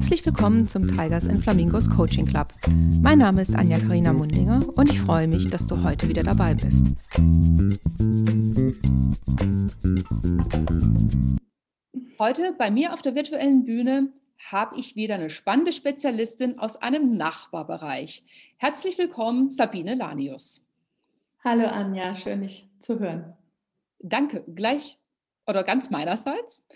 Herzlich willkommen zum Tigers and Flamingos Coaching Club. Mein Name ist Anja Karina Mundinger und ich freue mich, dass du heute wieder dabei bist. Heute bei mir auf der virtuellen Bühne habe ich wieder eine spannende Spezialistin aus einem Nachbarbereich. Herzlich willkommen, Sabine Lanius. Hallo Anja, schön dich zu hören. Danke, gleich oder ganz meinerseits.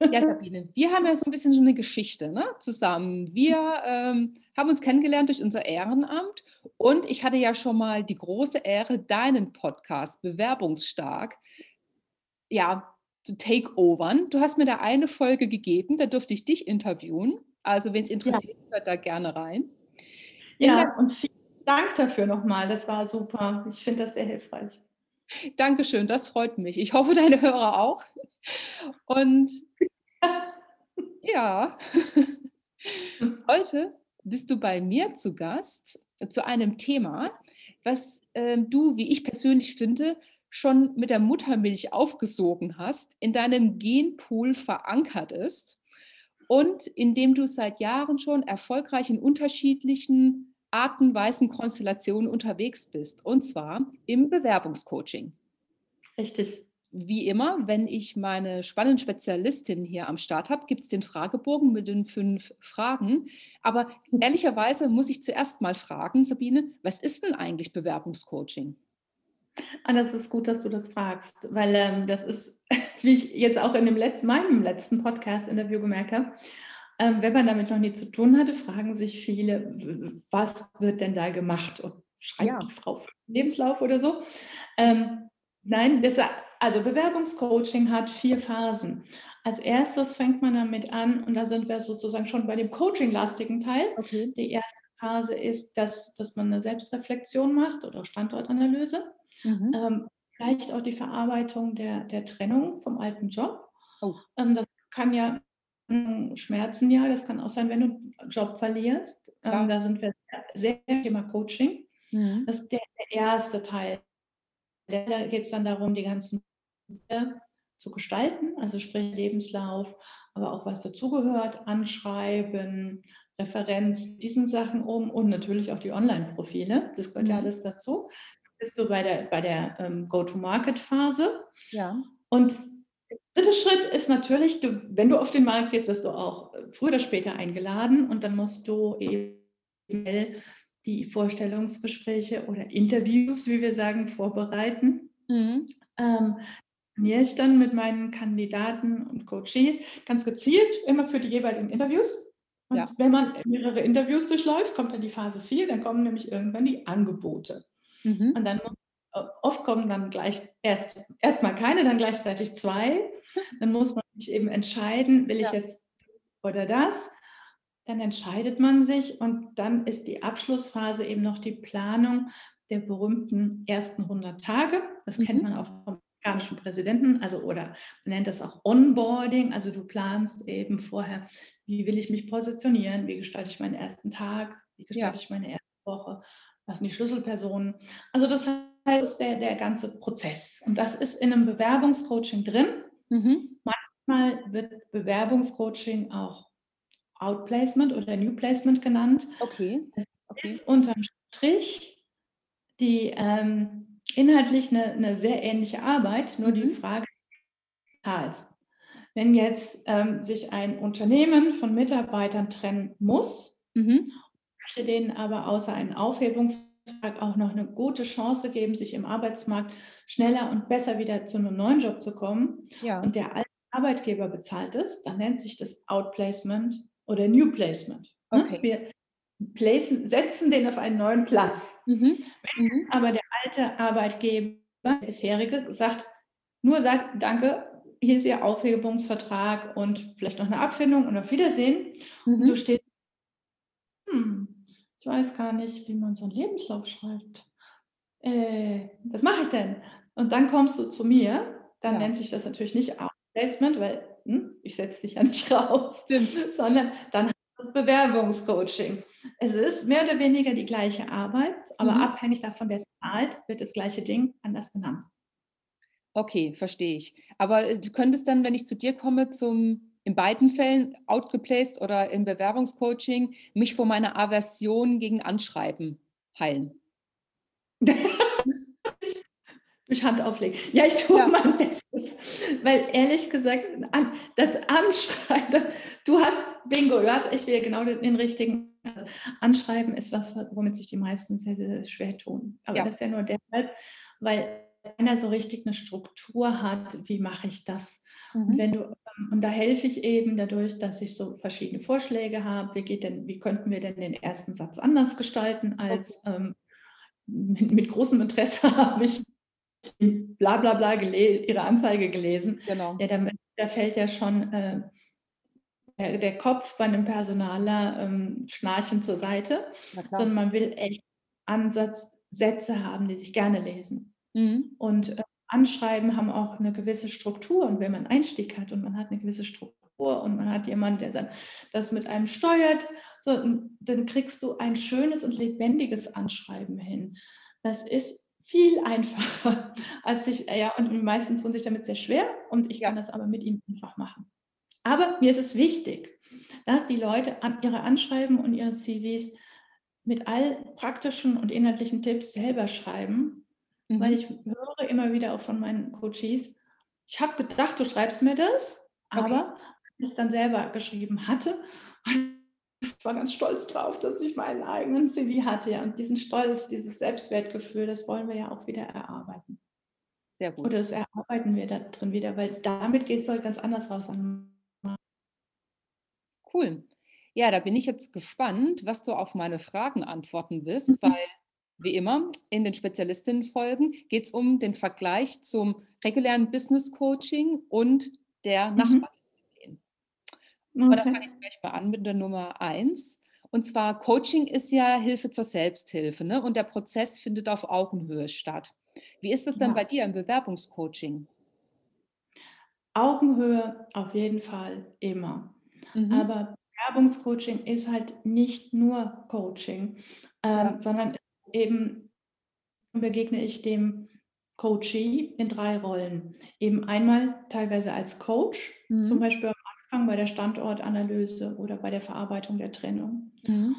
Ja, Sabine, wir haben ja so ein bisschen so eine Geschichte ne, zusammen. Wir ähm, haben uns kennengelernt durch unser Ehrenamt und ich hatte ja schon mal die große Ehre, deinen Podcast Bewerbungsstark ja, zu takeovern. Du hast mir da eine Folge gegeben, da durfte ich dich interviewen. Also, wenn es interessiert, ja. hört da gerne rein. In ja, und vielen Dank dafür nochmal. Das war super. Ich finde das sehr hilfreich. Dankeschön, das freut mich. Ich hoffe, deine Hörer auch. Und ja, heute bist du bei mir zu Gast zu einem Thema, was äh, du, wie ich persönlich finde, schon mit der Muttermilch aufgesogen hast, in deinem Genpool verankert ist und in dem du seit Jahren schon erfolgreich in unterschiedlichen artenweisen Konstellationen unterwegs bist, und zwar im Bewerbungscoaching. Richtig. Wie immer, wenn ich meine spannenden Spezialistin hier am Start habe, gibt es den Fragebogen mit den fünf Fragen. Aber ehrlicherweise muss ich zuerst mal fragen, Sabine, was ist denn eigentlich Bewerbungscoaching? Ah, das ist gut, dass du das fragst, weil ähm, das ist, wie ich jetzt auch in dem letzten, meinem letzten Podcast-Interview gemerkt habe, ähm, wenn man damit noch nie zu tun hatte, fragen sich viele, was wird denn da gemacht? Und schreibt ja. die Frau Lebenslauf oder so. Ähm, nein, das, also Bewerbungscoaching hat vier Phasen. Als erstes fängt man damit an, und da sind wir sozusagen schon bei dem coaching-lastigen Teil. Okay. Die erste Phase ist, dass, dass man eine Selbstreflexion macht oder Standortanalyse. Mhm. Ähm, vielleicht auch die Verarbeitung der, der Trennung vom alten Job. Oh. Ähm, das kann ja Schmerzen, ja, das kann auch sein, wenn du einen Job verlierst. Ähm, da sind wir sehr, sehr Thema Coaching. Mhm. Das ist der, der erste Teil. Da geht es dann darum, die ganzen zu gestalten, also sprich Lebenslauf, aber auch was dazugehört, Anschreiben, Referenz, diesen Sachen um und natürlich auch die Online-Profile. Das gehört ja mhm. alles dazu bist du bei der, bei der ähm, Go-to-Market-Phase. Ja. Und der dritte Schritt ist natürlich, du, wenn du auf den Markt gehst, wirst du auch äh, früher oder später eingeladen und dann musst du eben die Vorstellungsgespräche oder Interviews, wie wir sagen, vorbereiten. Mhm. Ähm, ich dann mit meinen Kandidaten und Coaches ganz gezielt immer für die jeweiligen Interviews. Und ja. wenn man mehrere Interviews durchläuft, kommt dann die Phase 4, dann kommen nämlich irgendwann die Angebote. Mhm. Und dann oft kommen dann gleich erst erstmal keine, dann gleichzeitig zwei. Dann muss man sich eben entscheiden, will ich ja. jetzt das oder das? Dann entscheidet man sich und dann ist die Abschlussphase eben noch die Planung der berühmten ersten 100 Tage. Das mhm. kennt man auch vom amerikanischen Präsidenten, also oder man nennt das auch Onboarding. Also du planst eben vorher, wie will ich mich positionieren, wie gestalte ich meinen ersten Tag, wie gestalte ja. ich meine erste Woche, was sind die Schlüsselpersonen. Also das heißt, der, der ganze Prozess. Und das ist in einem Bewerbungscoaching drin. Mhm. Manchmal wird Bewerbungscoaching auch Outplacement oder New Placement genannt. Okay. Es okay. ist unterm Strich die ähm, inhaltlich eine, eine, sehr ähnliche Arbeit, nur mhm. die Frage ist, wenn jetzt ähm, sich ein Unternehmen von Mitarbeitern trennen muss mhm möchte denen aber außer einen Aufhebungsvertrag auch noch eine gute Chance geben, sich im Arbeitsmarkt schneller und besser wieder zu einem neuen Job zu kommen. Ja. Und der alte Arbeitgeber bezahlt es, dann nennt sich das Outplacement oder New Placement. Ne? Okay. Wir placen, setzen den auf einen neuen Platz. Mhm. Wenn mhm. aber der alte Arbeitgeber, der bisherige, sagt, nur sagt, danke, hier ist Ihr Aufhebungsvertrag und vielleicht noch eine Abfindung und auf Wiedersehen. Mhm. Und du stehst, hm, ich weiß gar nicht, wie man so einen Lebenslauf schreibt. Äh, was mache ich denn? Und dann kommst du zu mir, dann ja. nennt sich das natürlich nicht Outplacement, weil hm, ich setze dich ja nicht raus, Stimmt. sondern dann das Bewerbungscoaching. Es ist mehr oder weniger die gleiche Arbeit, aber mhm. abhängig davon, wer es zahlt, wird das gleiche Ding anders genannt. Okay, verstehe ich. Aber äh, du könntest dann, wenn ich zu dir komme zum in beiden Fällen outgeplaced oder im Bewerbungscoaching mich vor meiner Aversion gegen Anschreiben heilen. Durch Hand auflegen. Ja, ich tue ja. mein Bestes. Weil ehrlich gesagt, das Anschreiben, du hast, Bingo, du hast echt wieder genau den, richtigen. Anschreiben ist was, womit sich die meisten sehr, sehr schwer tun. Aber ja. das ist ja nur deshalb, weil keiner so richtig eine Struktur hat, wie mache ich das? Mhm. Und, wenn du, ähm, und da helfe ich eben dadurch, dass ich so verschiedene Vorschläge habe. Wie, geht denn, wie könnten wir denn den ersten Satz anders gestalten als okay. ähm, mit, mit, großem Interesse habe ich bla bla bla ihre Anzeige gelesen. Genau. Ja, da, da fällt ja schon äh, der, der, Kopf bei einem Personaler ähm, schnarchend zur Seite, sondern man will echt Ansatzsätze haben, die sich gerne lesen. Mhm. Und äh, Anschreiben haben auch eine gewisse Struktur. Und wenn man Einstieg hat und man hat eine gewisse Struktur und man hat jemanden, der das mit einem steuert, so, dann kriegst du ein schönes und lebendiges Anschreiben hin. Das ist viel einfacher, als sich, ja, und die meisten tun sich damit sehr schwer und ich kann das aber mit ihnen einfach machen. Aber mir ist es wichtig, dass die Leute an ihre Anschreiben und ihre CVs mit all praktischen und inhaltlichen Tipps selber schreiben Mhm. Weil ich höre immer wieder auch von meinen Coaches, ich habe gedacht, du schreibst mir das, aber okay. als ich es dann selber geschrieben hatte, ich war ganz stolz drauf, dass ich meinen eigenen CV hatte. Ja. Und diesen Stolz, dieses Selbstwertgefühl, das wollen wir ja auch wieder erarbeiten. Sehr gut. Oder das erarbeiten wir da drin wieder, weil damit gehst du halt ganz anders raus. Cool. Ja, da bin ich jetzt gespannt, was du auf meine Fragen antworten wirst, weil wie immer, in den Spezialistinnenfolgen geht es um den Vergleich zum regulären Business Coaching und der mhm. Okay. Aber da fange ich gleich mal an mit der Nummer eins. Und zwar, Coaching ist ja Hilfe zur Selbsthilfe ne? und der Prozess findet auf Augenhöhe statt. Wie ist es denn ja. bei dir im Bewerbungscoaching? Augenhöhe auf jeden Fall immer. Mhm. Aber Bewerbungscoaching ist halt nicht nur Coaching, ähm, ja. sondern eben begegne ich dem Coachee in drei Rollen. Eben einmal teilweise als Coach, mhm. zum Beispiel Anfang bei der Standortanalyse oder bei der Verarbeitung der Trennung. Mhm.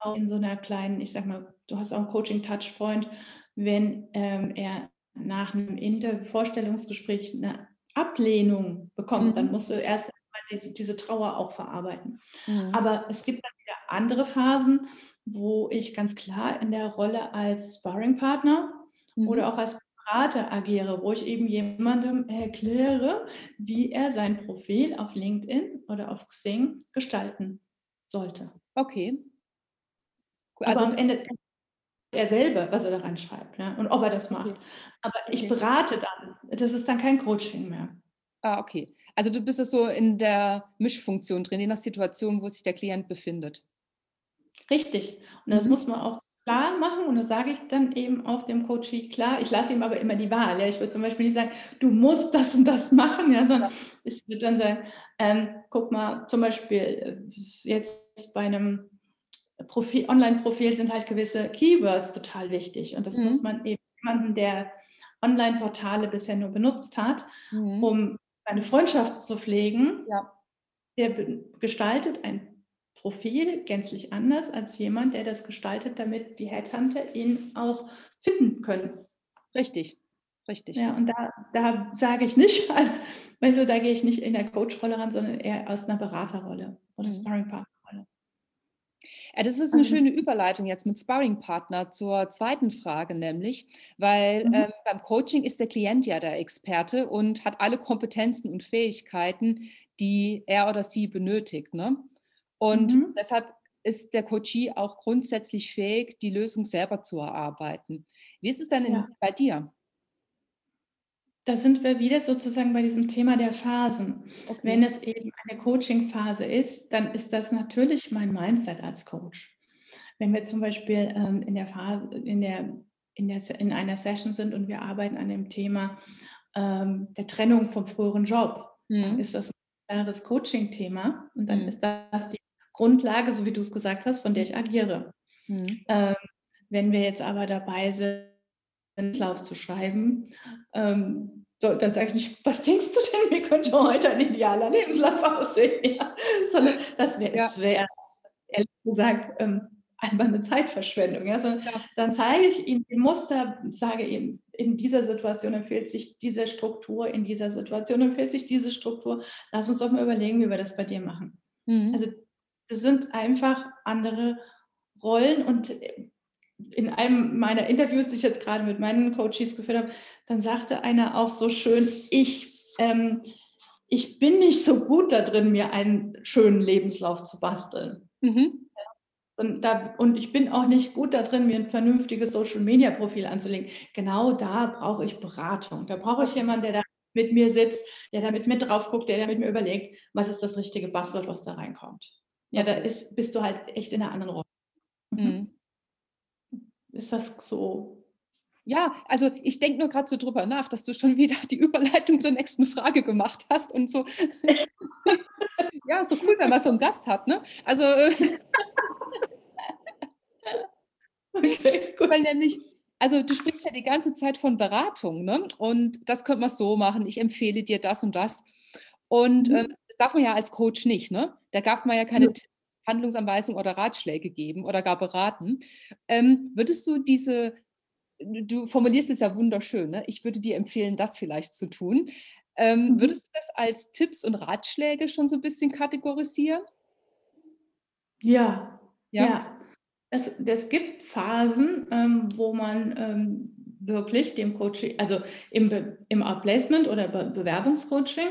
Auch in so einer kleinen, ich sag mal, du hast auch einen Coaching-Touchpoint, wenn ähm, er nach einem Inter Vorstellungsgespräch eine Ablehnung bekommt, mhm. dann musst du erst diese, diese Trauer auch verarbeiten. Mhm. Aber es gibt dann wieder andere Phasen, wo ich ganz klar in der Rolle als Sparringpartner mhm. oder auch als Berater agiere, wo ich eben jemandem erkläre, wie er sein Profil auf LinkedIn oder auf Xing gestalten sollte. Okay. Cool. Also am Ende er selber, was er da reinschreibt ja, und ob er das macht. Okay. Aber ich okay. berate dann. Das ist dann kein Coaching mehr. Ah, okay. Also du bist so in der Mischfunktion drin, je nach Situation, wo sich der Klient befindet. Richtig. Und das mhm. muss man auch klar machen und das sage ich dann eben auch dem Coachie klar. Ich lasse ihm aber immer die Wahl. Ja. Ich würde zum Beispiel nicht sagen, du musst das und das machen, ja, sondern ich würde dann sagen, ähm, guck mal, zum Beispiel äh, jetzt bei einem Online-Profil sind halt gewisse Keywords total wichtig und das mhm. muss man eben jemanden, der Online-Portale bisher nur benutzt hat, mhm. um seine Freundschaft zu pflegen, ja. der gestaltet ein Profil gänzlich anders als jemand, der das gestaltet, damit die Headhunter ihn auch finden können. Richtig, richtig. Ja, und da, da sage ich nicht, als, weißt du, da gehe ich nicht in der Coach-Rolle ran, sondern eher aus einer Beraterrolle oder mhm. Sparring-Partner-Rolle. Ja, das ist eine also, schöne Überleitung jetzt mit Sparring-Partner zur zweiten Frage, nämlich, weil mhm. ähm, beim Coaching ist der Klient ja der Experte und hat alle Kompetenzen und Fähigkeiten, die er oder sie benötigt. Ne? Und mhm. deshalb ist der Coachie auch grundsätzlich fähig, die Lösung selber zu erarbeiten. Wie ist es denn ja. bei dir? Da sind wir wieder sozusagen bei diesem Thema der Phasen. Okay. Wenn es eben eine Coaching-Phase ist, dann ist das natürlich mein Mindset als Coach. Wenn wir zum Beispiel ähm, in der Phase, in der, in der in einer Session sind und wir arbeiten an dem Thema ähm, der Trennung vom früheren Job, mhm. dann ist das ein klares Coaching-Thema und dann mhm. ist das die Grundlage, so wie du es gesagt hast, von der ich agiere. Mhm. Ähm, wenn wir jetzt aber dabei sind, einen Lauf zu schreiben, ähm, dann sage ich nicht, was denkst du denn, wie könnte heute ein idealer Lebenslauf aussehen? Ja, sondern das wäre, ja. wär, ehrlich gesagt, ähm, einfach eine Zeitverschwendung. Ja? Sondern ja. Dann zeige ich ihm die Muster, sage ihm, in dieser Situation empfiehlt sich diese Struktur, in dieser Situation empfiehlt sich diese Struktur. Lass uns doch mal überlegen, wie wir das bei dir machen. Mhm. Also sind einfach andere Rollen und in einem meiner Interviews, die ich jetzt gerade mit meinen Coaches geführt habe, dann sagte einer auch so schön, ich, ähm, ich bin nicht so gut da drin, mir einen schönen Lebenslauf zu basteln. Mhm. Und, da, und ich bin auch nicht gut da drin, mir ein vernünftiges Social-Media-Profil anzulegen. Genau da brauche ich Beratung. Da brauche ich jemanden, der da mit mir sitzt, der da mit mir drauf guckt, der da mit mir überlegt, was ist das richtige Buzzword, was da reinkommt. Ja, da ist, bist du halt echt in einer anderen Rolle. Mhm. mhm. Ist das so? Ja, also ich denke nur gerade so drüber nach, dass du schon wieder die Überleitung zur nächsten Frage gemacht hast und so. ja, so cool, wenn man so einen Gast hat, ne? Also. okay, gut. Weil nämlich, also du sprichst ja die ganze Zeit von Beratung, ne? Und das könnte man so machen. Ich empfehle dir das und das. Und mhm. äh, das darf man ja als Coach nicht, ne? Da darf man ja keine mhm. Handlungsanweisungen oder Ratschläge geben oder gar beraten. Ähm, würdest du diese, du formulierst es ja wunderschön, ne? ich würde dir empfehlen, das vielleicht zu tun. Ähm, mhm. Würdest du das als Tipps und Ratschläge schon so ein bisschen kategorisieren? Ja, ja. ja. Es, es gibt Phasen, ähm, wo man ähm, wirklich dem Coaching, also im, Be im Outplacement oder Be Bewerbungscoaching,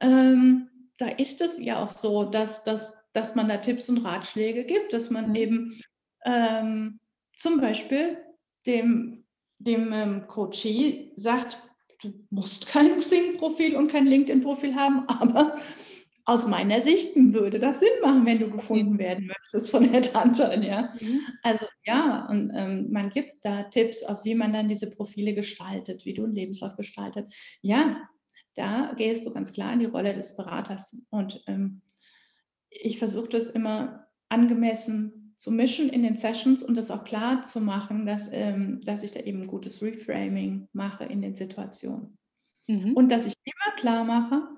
ähm, da ist es ja auch so, dass, dass dass man da Tipps und Ratschläge gibt, dass man mhm. eben ähm, zum Beispiel dem, dem ähm, Coachee sagt, du musst kein Xing-Profil und kein LinkedIn-Profil haben, aber aus meiner Sicht würde das Sinn machen, wenn du gefunden werden möchtest von der Tante. Ja? Mhm. Also ja, und ähm, man gibt da Tipps, auf wie man dann diese Profile gestaltet, wie du einen Lebenslauf gestaltet. Ja, da gehst du ganz klar in die Rolle des Beraters und ähm, ich versuche das immer angemessen zu mischen in den Sessions und das auch klar zu machen, dass, ähm, dass ich da eben ein gutes Reframing mache in den Situationen. Mhm. Und dass ich immer klar mache,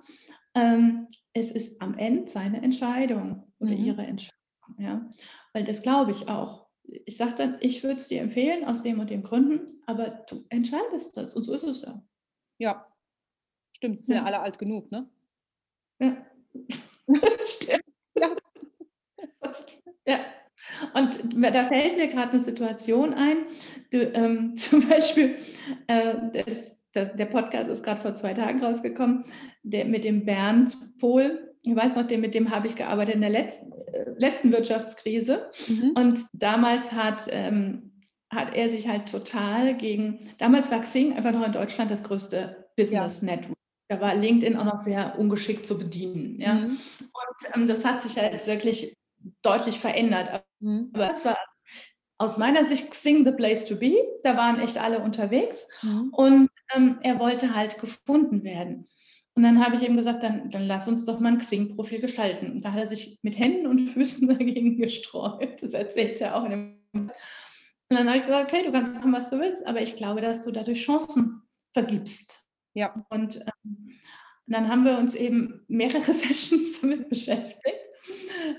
ähm, es ist am Ende seine Entscheidung oder mhm. ihre Entscheidung. Ja? Weil das glaube ich auch. Ich sage dann, ich würde es dir empfehlen aus dem und dem Gründen, aber du entscheidest das und so ist es ja. Ja, stimmt. Sind ja, ja alle alt genug, ne? Ja. Stimmt. Ja. ja. Und da fällt mir gerade eine Situation ein. Du, ähm, zum Beispiel, äh, das, das, der Podcast ist gerade vor zwei Tagen rausgekommen, der mit dem Bernd Pohl. Ich weiß noch, den, mit dem habe ich gearbeitet in der letzten, äh, letzten Wirtschaftskrise. Mhm. Und damals hat, ähm, hat er sich halt total gegen, damals war Xing einfach noch in Deutschland das größte Business ja. Network. Da war LinkedIn auch noch sehr ungeschickt zu bedienen. Ja? Mhm. Und ähm, das hat sich ja jetzt wirklich deutlich verändert. Mhm. Aber es war aus meiner Sicht Xing the place to be. Da waren echt alle unterwegs. Mhm. Und ähm, er wollte halt gefunden werden. Und dann habe ich ihm gesagt, dann, dann lass uns doch mal ein Xing-Profil gestalten. Und da hat er sich mit Händen und Füßen dagegen gestreut. Das erzählt er auch in dem. Und dann habe ich gesagt, okay, du kannst machen, was du willst, aber ich glaube, dass du dadurch Chancen vergibst. Ja. Und ähm, dann haben wir uns eben mehrere Sessions damit beschäftigt.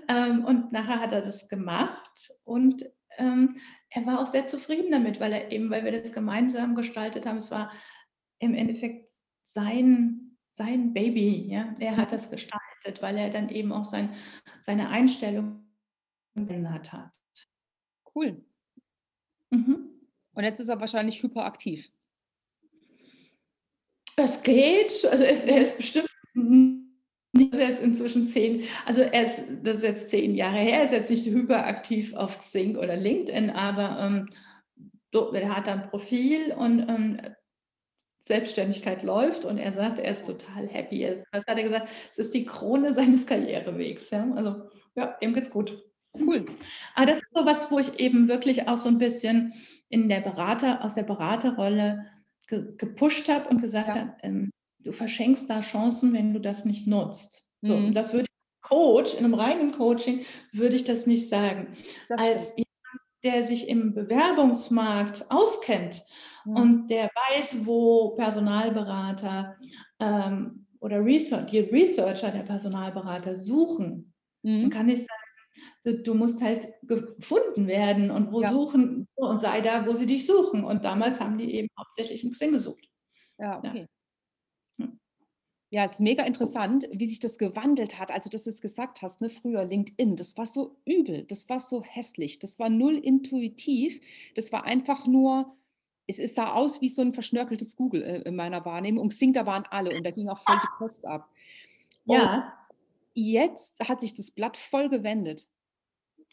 Ähm, und nachher hat er das gemacht und ähm, er war auch sehr zufrieden damit, weil er eben, weil wir das gemeinsam gestaltet haben, es war im Endeffekt sein, sein Baby. Ja? Er hat das gestaltet, weil er dann eben auch sein, seine Einstellung geändert hat. Cool. Mhm. Und jetzt ist er wahrscheinlich hyperaktiv. Es geht, also es, er ist bestimmt jetzt inzwischen zehn, also er ist, das ist jetzt zehn Jahre her, er ist jetzt nicht hyperaktiv auf Xing oder LinkedIn, aber ähm, er hat ein Profil und ähm, Selbstständigkeit läuft und er sagt, er ist total happy. Was hat er gesagt? Es ist die Krone seines Karrierewegs. Ja? Also ja, ihm geht's gut. Cool. Aber das ist so was, wo ich eben wirklich auch so ein bisschen in der Berater, aus der Beraterrolle ge gepusht habe und gesagt ja. habe, ähm, du verschenkst da Chancen, wenn du das nicht nutzt. So, mhm. das würde ich Coach, in einem reinen Coaching, würde ich das nicht sagen. Das Als jemand, der sich im Bewerbungsmarkt auskennt mhm. und der weiß, wo Personalberater ähm, oder Research, die Researcher der Personalberater suchen. Mhm. Kann nicht sagen, du musst halt gefunden werden und wo ja. suchen und sei da, wo sie dich suchen. Und damals haben die eben hauptsächlich in Xing gesucht. Ja, okay. Ja. Ja, es ist mega interessant, wie sich das gewandelt hat. Also, dass du es gesagt hast, ne, früher LinkedIn, das war so übel, das war so hässlich, das war null intuitiv, das war einfach nur, es, es sah aus wie so ein verschnörkeltes Google äh, in meiner Wahrnehmung. Und Xing, da waren alle und da ging auch voll die Post ab. Und Ja, jetzt hat sich das Blatt voll gewendet.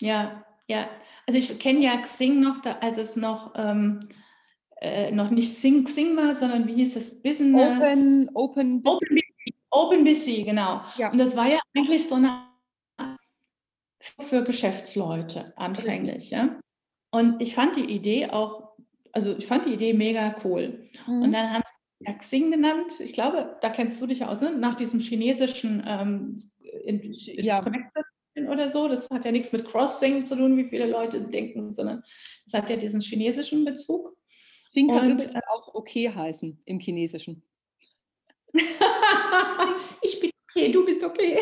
ja, ja. Also ich kenne ja Xing noch, da, als es noch, ähm, äh, noch nicht Xing, Xing war, sondern wie hieß es? Business. Open, Open Business. OpenBC, OpenBC, genau. Ja. Und das war ja eigentlich so eine für Geschäftsleute anfänglich, ja. Und ich fand die Idee auch, also ich fand die Idee mega cool. Und Mhm. dann haben sie ja Xing genannt. Ich glaube, da kennst du dich aus, ne? Nach diesem chinesischen ähm, in, in Ja. Connected oder so. Das hat ja nichts mit Crossing zu tun, wie viele Leute denken, sondern es hat ja diesen chinesischen Bezug. Xing kann Und, übrigens auch okay heißen im Chinesischen. ich bin okay, du bist okay.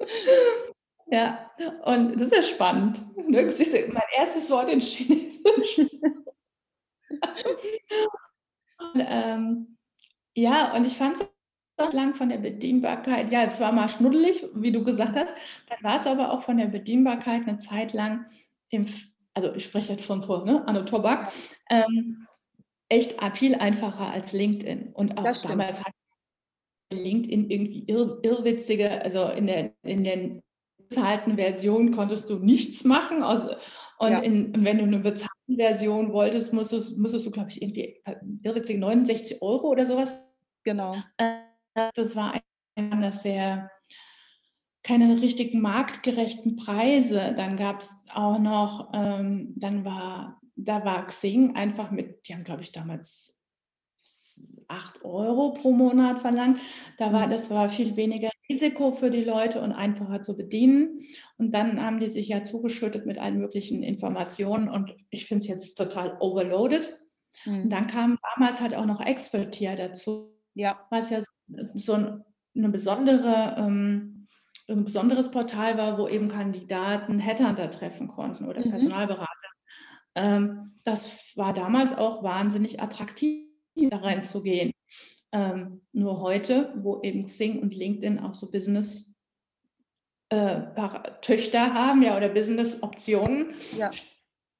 ja, und das ist ja spannend. Ne? Mein erstes Wort in Chinesisch. und, ähm, ja, und ich fand es lang von der Bedienbarkeit, ja, es war mal schnuddelig, wie du gesagt hast, dann war es aber auch von der Bedienbarkeit eine Zeit lang im, also ich spreche jetzt von vor, ne, Anno Tobak, ähm, echt viel einfacher als LinkedIn. Und auch Das damals hat LinkedIn irgendwie irr, irrwitzige, also in der, in der bezahlten Version konntest du nichts machen. Also, und Ja. in, wenn du eine bezahlte Version wolltest, musstest, musstest du, glaube ich, irgendwie irrwitzige 69 Euro oder sowas. Genau. Das war ein das sehr keine richtigen marktgerechten Preise. Dann gab es auch noch, ähm, dann war, da war Xing einfach mit, die haben, glaube ich, damals 8 Euro pro Monat verlangt. Da war, Mhm. das war viel weniger Risiko für die Leute und einfacher zu bedienen. Und dann haben die sich ja zugeschüttet mit allen möglichen Informationen und ich finde es jetzt total overloaded. Und Mhm. dann kam damals halt auch noch Expertier dazu, Ja, was ja so- so ein, eine besondere, ähm, ein besonderes Portal war, wo eben Kandidaten Headhunter treffen konnten oder Mhm. Personalberater. Ähm, das war damals auch wahnsinnig attraktiv, da reinzugehen. Ähm, nur heute, wo eben Xing und LinkedIn auch so Business äh, Töchter haben, ja, oder Business-Optionen, ja,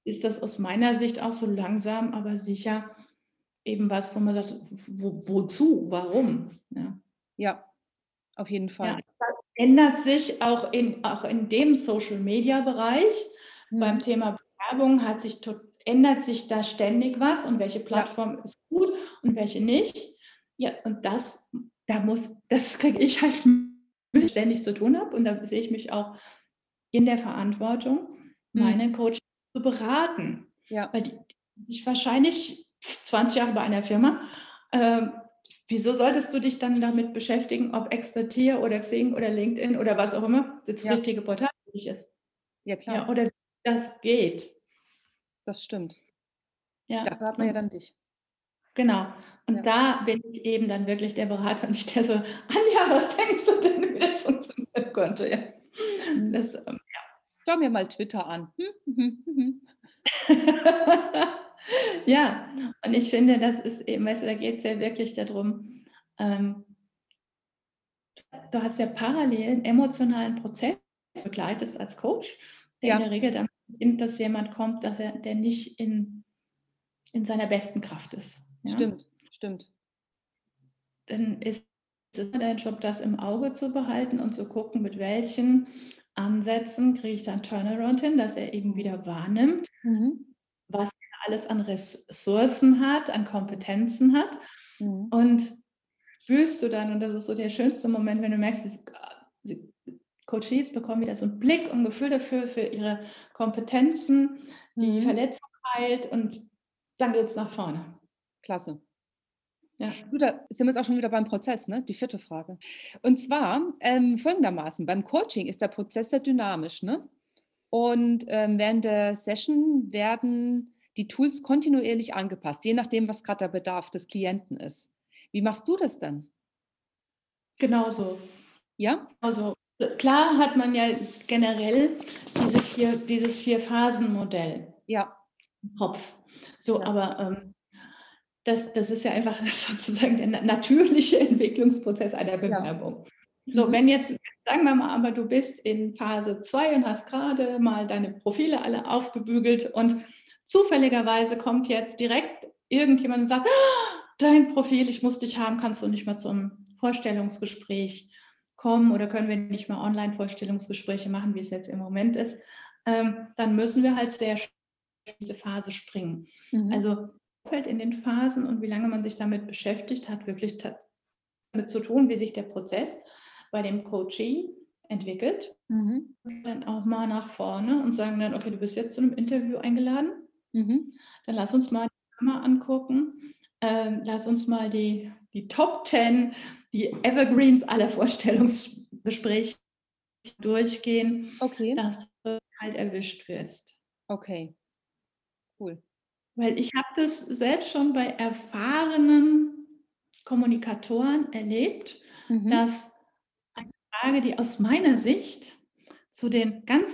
ist das aus meiner Sicht auch so langsam, aber sicher eben was, wo man sagt, wo, wozu, warum? Ja. ja, auf jeden Ja, Fall. das ändert sich auch in, auch in dem Social-Media-Bereich. Beim Mhm. Thema Bewerbung hat sich, ändert sich da ständig was und welche Plattform ist gut und welche nicht. Ja, und das, da muss, das kriege ich halt mit ständig zu tun habe und da sehe ich mich auch in der Verantwortung, Mhm. meine Coach zu beraten. Ja, Weil die, die sich wahrscheinlich 20 Jahre bei einer Firma, ähm, wieso solltest du dich dann damit beschäftigen, ob Expertier oder Xing oder LinkedIn oder was auch immer das Ja. richtige Portal für dich ist? ja, klar, Ja, oder wie das geht. das stimmt. Ja, Dafür hat man ja dann dich. genau. Und Ja. da bin ich eben dann wirklich der Berater und nicht der so, Anja, was denkst du denn, wie das funktionieren könnte? Ja. Mhm. Das, ähm, Schau mir mal Twitter an. Hm, hm, hm, hm. ja, und ich finde, das ist eben, weißt du, da geht es ja wirklich darum, ähm, du hast ja parallel einen emotionalen Prozess begleitest als Coach, der Ja. in der Regel damit beginnt, dass jemand kommt, dass er, der nicht in, in seiner besten Kraft ist. Ja? Stimmt, stimmt. Dann ist es dein Job, das im Auge zu behalten und zu gucken, mit welchen Ansätzen kriege ich dann Turnaround hin, dass er eben wieder wahrnimmt, Mhm. was alles an Ressourcen hat, an Kompetenzen hat. Mhm. Und spürst du dann, und das ist so der schönste Moment, wenn du merkst, die, die Coaches bekommen wieder so einen Blick und ein Gefühl dafür, für ihre Kompetenzen, die Mhm. Verletzung heilt und dann geht es nach vorne. Klasse. Ja. Gut, da sind wir jetzt auch schon wieder beim Prozess, ne? Die vierte Frage. Und zwar ähm, folgendermaßen: Beim Coaching ist der Prozess sehr dynamisch, ne? Und ähm, während der Session werden die Tools kontinuierlich angepasst, je nachdem, was gerade der Bedarf des Klienten ist. Wie machst du das dann? Genauso. Ja? Also klar hat man ja generell diese vier, dieses Vier-Phasen-Modell Ja. im Kopf. So, Ja. aber ähm, das, das ist ja einfach sozusagen der na- natürliche Entwicklungsprozess einer Bewerbung. So, Mhm. wenn jetzt, sagen wir mal, aber du bist in Phase 2 und hast gerade mal deine Profile alle aufgebügelt und zufälligerweise kommt jetzt direkt irgendjemand und sagt, "Ah, dein Profil, ich muss dich haben, kannst du nicht mal zum Vorstellungsgespräch kommen oder können wir nicht mal Online-Vorstellungsgespräche machen, wie es jetzt im Moment ist, ähm, dann müssen wir halt sehr schnell diese Phase springen. Mhm. Also fällt in den Phasen und wie lange man sich damit beschäftigt, hat wirklich damit zu tun, wie sich der Prozess bei dem Coachee entwickelt. Mhm. Dann auch mal nach vorne und sagen dann, okay, du bist jetzt zu einem Interview eingeladen, Mhm. dann lass uns mal die Kamera angucken. Ähm, lass uns mal die, die Top 10, die Evergreens aller Vorstellungsgespräche durchgehen, Okay. dass du halt erwischt wirst. Okay. Cool. Weil ich habe das selbst schon bei erfahrenen Kommunikatoren erlebt, Mhm. dass eine Frage, die aus meiner Sicht zu den ganz,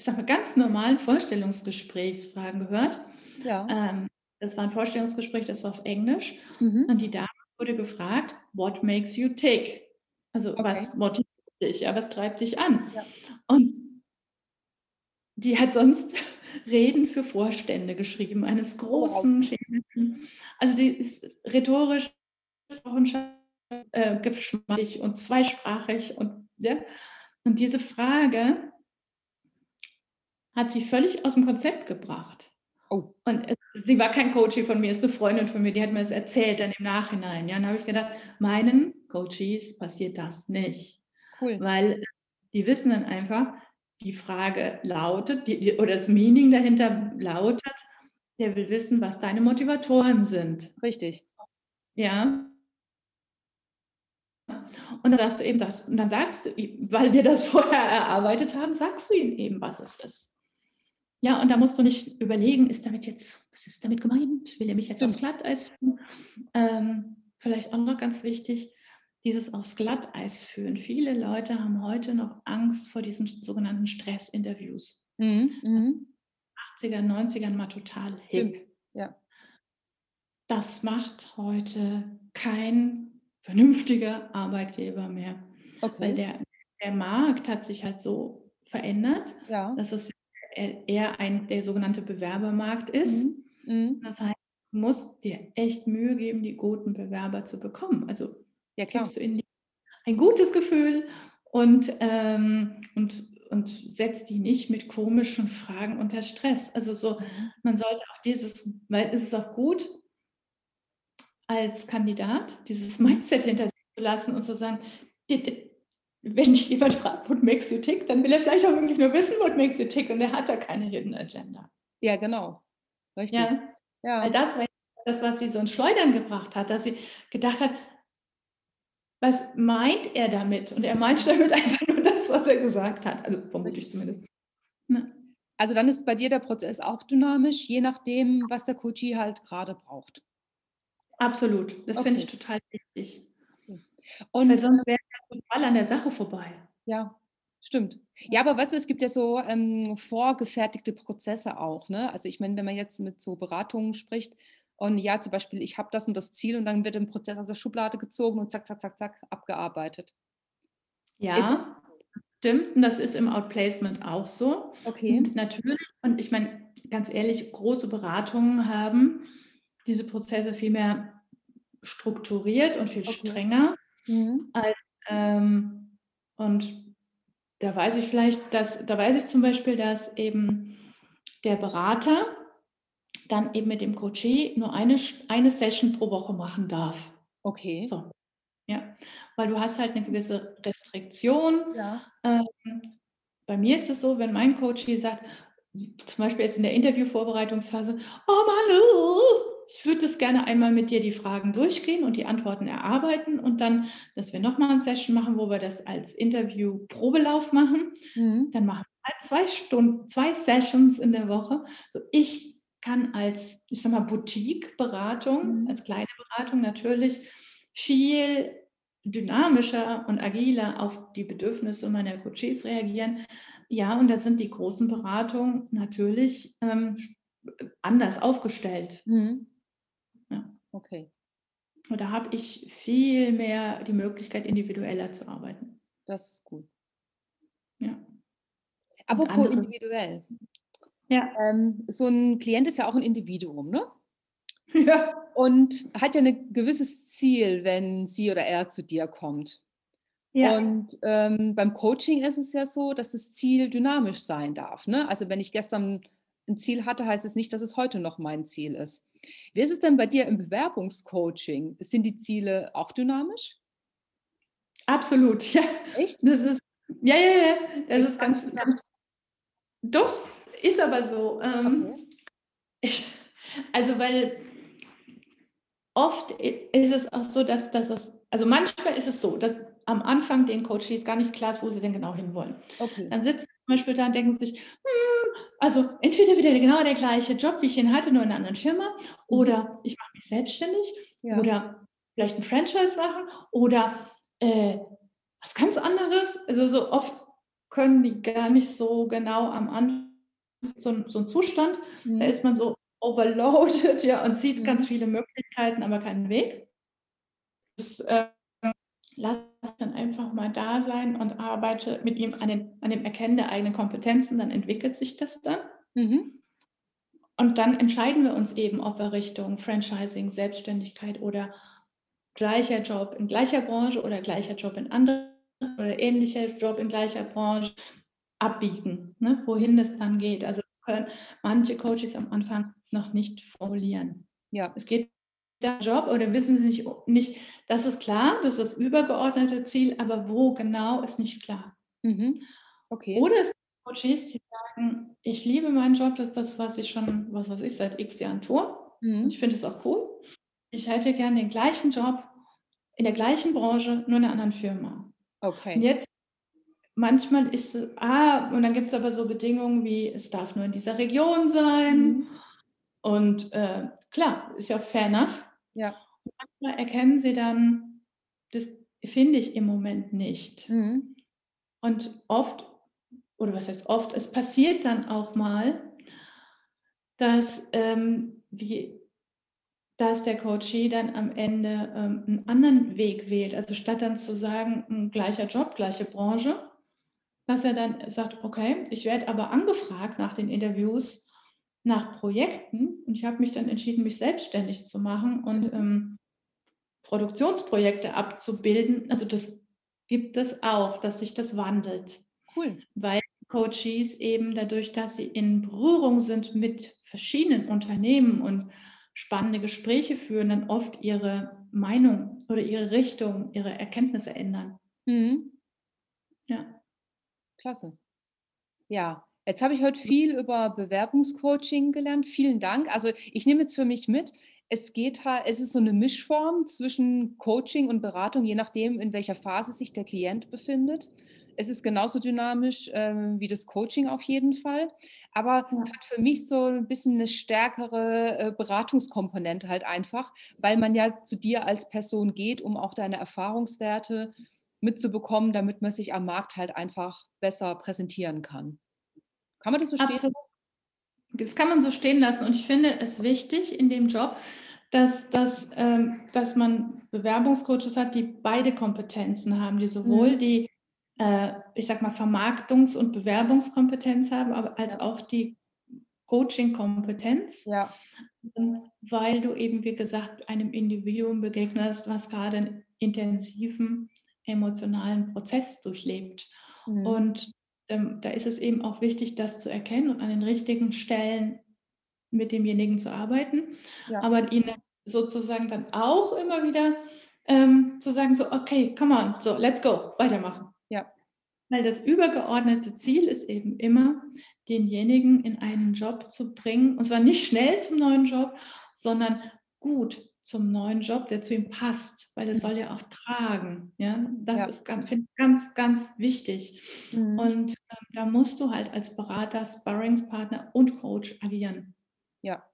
ich sag mal, ganz normalen Vorstellungsgesprächsfragen gehört. Ja. Ähm, das war ein Vorstellungsgespräch, das war auf Englisch. Mhm. Und die Dame wurde gefragt, what makes you tick? Also Okay. was motiviert dich, ja, was treibt dich an? Ja. Und die hat sonst Reden für Vorstände geschrieben, eines großen chemischen. Also die ist rhetorisch äh, geschmacklich und zweisprachig und ja. Und diese Frage hat sie völlig aus dem Konzept gebracht. Oh. Und es, sie war kein Coachie von mir, ist eine Freundin von mir, die hat mir das erzählt dann im Nachhinein. Ja, dann habe ich gedacht, meinen Coaches passiert das nicht, Cool. weil die wissen dann einfach, die Frage lautet, die, die, oder das Meaning dahinter lautet, der will wissen, was deine Motivatoren sind. Richtig. Ja. Und dann sagst du eben das, und dann sagst du, weil wir das vorher erarbeitet haben, sagst du ihm eben, was es ist. Ja, und da musst du nicht überlegen, ist damit jetzt, was ist damit gemeint? Will er mich jetzt aufs Glatteis führen? Ähm, vielleicht auch noch ganz wichtig, dieses aufs Glatteis führen. Viele Leute haben heute noch Angst vor diesen sogenannten Stressinterviews. Mhm. Mhm. 80er, 90ern mal total hip. Ja. Das macht heute kein vernünftiger Arbeitgeber mehr. Weil Okay. der, der Markt hat sich halt so verändert, Ja. dass es eher ein, der sogenannte Bewerbermarkt ist. Mhm. Mhm. Das heißt, du musst dir echt Mühe geben, die guten Bewerber zu bekommen. Also Ja, gibst du ihnen ein gutes Gefühl und, ähm, und, und setzt die nicht mit komischen Fragen unter Stress. Also so, Mhm. man sollte auch dieses, weil es ist auch gut, als Kandidat dieses Mindset hinter sich zu lassen und zu sagen, wenn dich jemand fragt, what makes you tick, dann will er vielleicht auch wirklich nur wissen, what makes you tick und er hat da keine Hidden Agenda. Ja, genau. Richtig. Ja, Ja. weil das war das, was sie so ins Schleudern gebracht hat, dass sie gedacht hat, was meint er damit? Und er meint damit einfach nur das, was er gesagt hat. Also vermute ich zumindest. Ne? Also dann ist bei dir der Prozess auch dynamisch, je nachdem, was der Coachie halt gerade braucht. Absolut. Das finde ich Okay. total wichtig. Und Weil sonst wäre er total an der Sache vorbei. Ja, stimmt. Ja, aber weißt du, es gibt ja so ähm, vorgefertigte Prozesse auch. Ne? Also ich meine, wenn man jetzt mit so Beratungen spricht und ja, zum Beispiel, ich habe das und das Ziel und dann wird ein Prozess aus der Schublade gezogen und zack, zack, zack, zack, abgearbeitet. Ja, stimmt. Und das ist im Outplacement auch so. Okay. Und natürlich, und ich meine, ganz ehrlich, große Beratungen haben diese Prozesse viel mehr strukturiert und viel Okay. strenger. Mhm. Ähm, und da weiß ich vielleicht, dass, da weiß ich zum Beispiel, dass eben der Berater dann eben mit dem Coachee nur eine, eine Session pro Woche machen darf. Okay. So. Ja, weil du hast halt eine gewisse Restriktion. Ja. Ähm, bei mir ist es so, wenn mein Coachee sagt, zum Beispiel jetzt in der Interviewvorbereitungsphase, oh Mann, ich würde das gerne einmal mit dir die Fragen durchgehen und die Antworten erarbeiten und dann, dass wir nochmal eine Session machen, wo wir das als Interview-Probelauf machen. Mhm. Dann machen wir zwei Stunden, zwei Sessions in der Woche. So, ich kann als, ich sag mal, Boutique-Beratung, mhm. als kleine Beratung natürlich viel dynamischer und agiler auf die Bedürfnisse meiner Coaches reagieren. Ja, und da sind die großen Beratungen natürlich ähm, anders aufgestellt. Mhm. Okay. Und da habe ich viel mehr die Möglichkeit, individueller zu arbeiten. Das ist gut. Ja. Apropos individuell. Ja. Ähm, so ein Klient ist ja auch ein Individuum, ne? Ja. Und hat ja ein gewisses Ziel, wenn sie oder er zu dir kommt. Ja. Und ähm, beim Coaching ist es ja so, dass das Ziel dynamisch sein darf. Ne? Also wenn ich gestern ein Ziel hatte, heißt es nicht, dass es heute noch mein Ziel ist. Wie ist es denn bei dir im Bewerbungscoaching? Sind die Ziele auch dynamisch? Absolut, ja. Echt? Das ist, ja, ja, ja. Das ich ist ganz, ganz. Doch, ist aber so. Ähm, okay. ich, also, weil oft ist es auch so, dass, dass es, also manchmal ist es so, dass am Anfang den Coaches gar nicht klar ist, wo sie denn genau hinwollen. Okay. Dann sitzen zum Beispiel da und denken sich, hm, also entweder wieder genau der gleiche Job, wie ich ihn hatte, nur in einer anderen Firma, mhm. oder ich mache mich selbstständig, ja. oder vielleicht ein Franchise machen, oder äh, was ganz anderes. Also so oft können die gar nicht so genau am Anfang so, so ein Zustand, mhm. da ist man so overloaded ja, und sieht mhm. ganz viele Möglichkeiten, aber keinen Weg. Das, äh, lass dann einfach mal da sein und arbeite mit ihm an, den, an dem Erkennen der eigenen Kompetenzen, dann entwickelt sich das dann. Mhm. Und dann entscheiden wir uns eben, ob wir Richtung Franchising, Selbstständigkeit oder gleicher Job in gleicher Branche oder gleicher Job in anderer oder ähnlicher Job in gleicher Branche abbiegen, ne, wohin das dann geht. Also können manche Coaches am Anfang noch nicht formulieren. Ja. Es geht der Job oder wissen sie nicht, nicht, das ist klar, das ist das übergeordnete Ziel, aber wo genau ist nicht klar. Mhm. Okay. Oder es gibt Coaches, die sagen, ich liebe meinen Job, das ist das, was ich schon, was weiß ich, seit x Jahren tue. Mhm. Ich finde es auch cool. Ich hätte gerne den gleichen Job in der gleichen Branche, nur in einer anderen Firma. Okay. Und jetzt manchmal ist es, ah, und dann gibt es aber so Bedingungen wie, es darf nur in dieser Region sein. Mhm. Und äh, klar, ist ja fair enough. Ja. Und manchmal erkennen sie dann, das finde ich im Moment nicht. Mhm. Und oft, oder was heißt oft, es passiert dann auch mal, dass, ähm, wie, dass der Coachee dann am Ende ähm, einen anderen Weg wählt. Also statt dann zu sagen, gleicher Job, gleiche Branche, dass er dann sagt, okay, ich werde aber angefragt nach den Interviews nach Projekten und ich habe mich dann entschieden, mich selbstständig zu machen und mhm. ähm, Produktionsprojekte abzubilden. Also das gibt es auch, dass sich das wandelt. Cool. Weil Coaches eben dadurch, dass sie in Berührung sind mit verschiedenen Unternehmen und spannende Gespräche führen, dann oft ihre Meinung oder ihre Richtung, ihre Erkenntnisse ändern. Mhm. Ja. Klasse. Ja, jetzt habe ich heute viel über Bewerbungscoaching gelernt. Vielen Dank. Also ich nehme jetzt für mich mit, es geht halt, es ist so eine Mischform zwischen Coaching und Beratung, je nachdem, in welcher Phase sich der Klient befindet. Es ist genauso dynamisch äh, wie das Coaching auf jeden Fall, aber ja. hat für mich so ein bisschen eine stärkere äh, Beratungskomponente halt einfach, weil man ja zu dir als Person geht, um auch deine Erfahrungswerte mitzubekommen, damit man sich am Markt halt einfach besser präsentieren kann. Kann man das so stehen Absolut. Das kann man so stehen lassen. Und ich finde es wichtig in dem Job, dass, dass, ähm, dass man Bewerbungscoaches hat, die beide Kompetenzen haben, die sowohl mhm. die, äh, ich sag mal, Vermarktungs- und Bewerbungskompetenz haben, aber als ja. auch die Coaching-Kompetenz. Ja. Weil du eben, wie gesagt, einem Individuum begegnest, was gerade einen intensiven emotionalen Prozess durchlebt. Mhm. Und ähm, da ist es eben auch wichtig, das zu erkennen und an den richtigen Stellen mit demjenigen zu arbeiten, ja. aber ihnen sozusagen dann auch immer wieder ähm, zu sagen, so, okay, come on, so, let's go, weitermachen. Ja. Weil das übergeordnete Ziel ist eben immer, denjenigen in einen Job zu bringen, und zwar nicht schnell zum neuen Job, sondern gut zum neuen Job, der zu ihm passt, weil das mhm. soll ja auch tragen. Ja, das ja. ist ganz, ganz, ganz wichtig. Mhm. Und äh, da musst du halt als Berater, Sparringspartner und Coach agieren. Ja,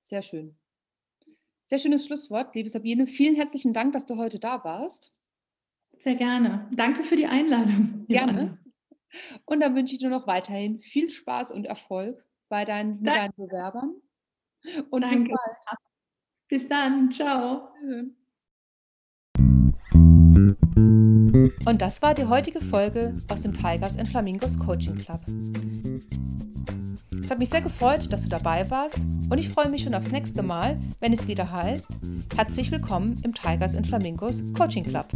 Sehr schön. Sehr schönes Schlusswort, liebe Sabine. Vielen herzlichen Dank, dass du heute da warst. Sehr gerne. Danke für die Einladung. Gerne. Und dann wünsche ich dir noch weiterhin viel Spaß und Erfolg bei deinen, deinen Bewerbern. Und Danke. bis bald. Bis dann. Ciao. Und das war die heutige Folge aus dem Tigers and Flamingos Coaching Club. Es hat mich sehr gefreut, dass du dabei warst und ich freue mich schon aufs nächste Mal, wenn es wieder heißt, herzlich willkommen im Tigers and Flamingos Coaching Club.